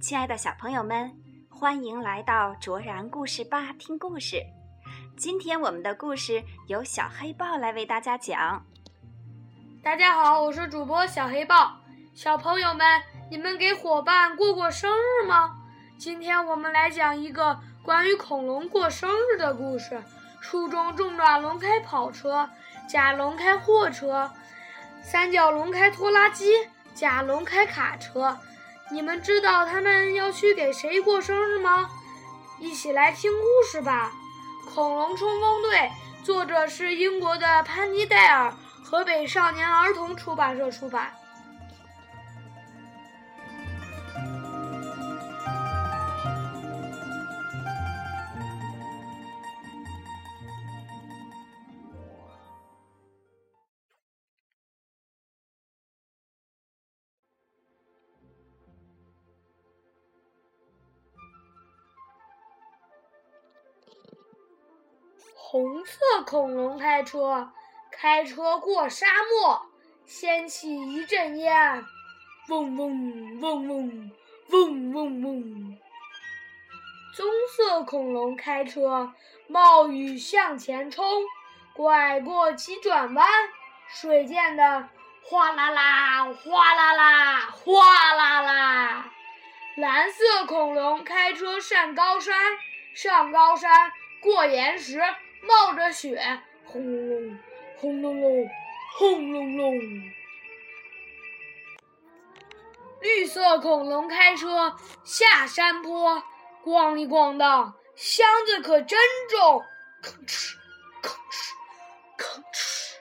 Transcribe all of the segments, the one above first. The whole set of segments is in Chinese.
亲爱的小朋友们，欢迎来到卓然故事吧听故事。今天我们的故事由小黑豹来为大家讲。大家好，我是主播小黑豹。小朋友们，你们给伙伴过过生日吗？今天我们来讲一个关于恐龙过生日的故事。书中重爪龙开跑车，甲龙开货车，三角龙开拖拉机，甲龙开卡车。你们知道他们要去给谁过生日吗？一起来听故事吧，《恐龙冲锋队》作者是英国的潘尼戴尔，河北少年儿童出版社出版。红色恐龙开车，开车过沙漠，掀起一阵烟，嗡嗡嗡嗡嗡嗡嗡。棕色恐龙开车，冒雨向前冲，拐过急转弯，水溅得哗啦啦，哗啦啦，哗啦啦。蓝色恐龙开车上高山，上高山过岩石。冒着雪，轰隆隆，轰隆隆，轰隆隆。绿色恐龙开车下山坡，咣里咣当，箱子可真重，吭哧，吭哧，吭哧。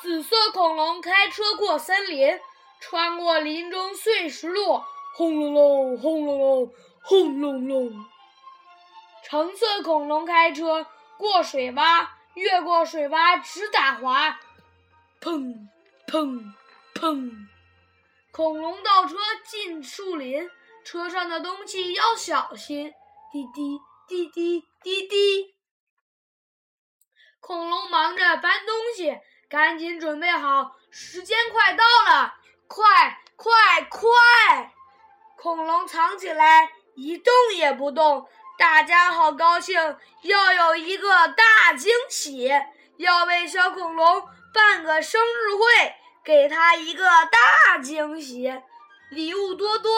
紫色恐龙开车过森林，穿过林中碎石路，轰隆隆，轰隆隆，轰隆隆。橙色恐龙开车。过水洼，越过水洼直打滑，砰砰砰！恐龙倒车进树林，车上的东西要小心，滴滴滴滴滴滴。恐龙忙着搬东西，赶紧准备好，时间快到了，快快快！恐龙藏起来，一动也不动。大家好高兴，要有一个大惊喜，要为小恐龙办个生日会，给他一个大惊喜，礼物多多，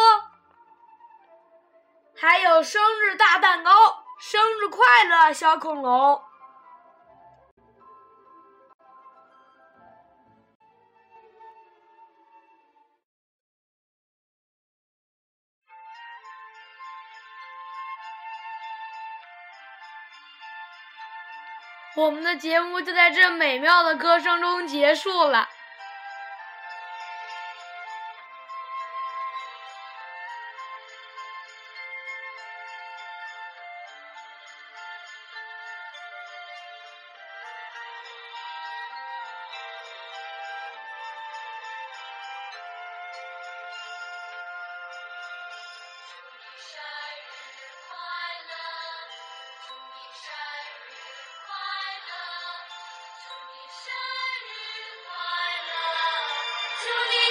还有生日大蛋糕，生日快乐，小恐龙！我们的节目就在这美妙的歌声中结束了。祝你。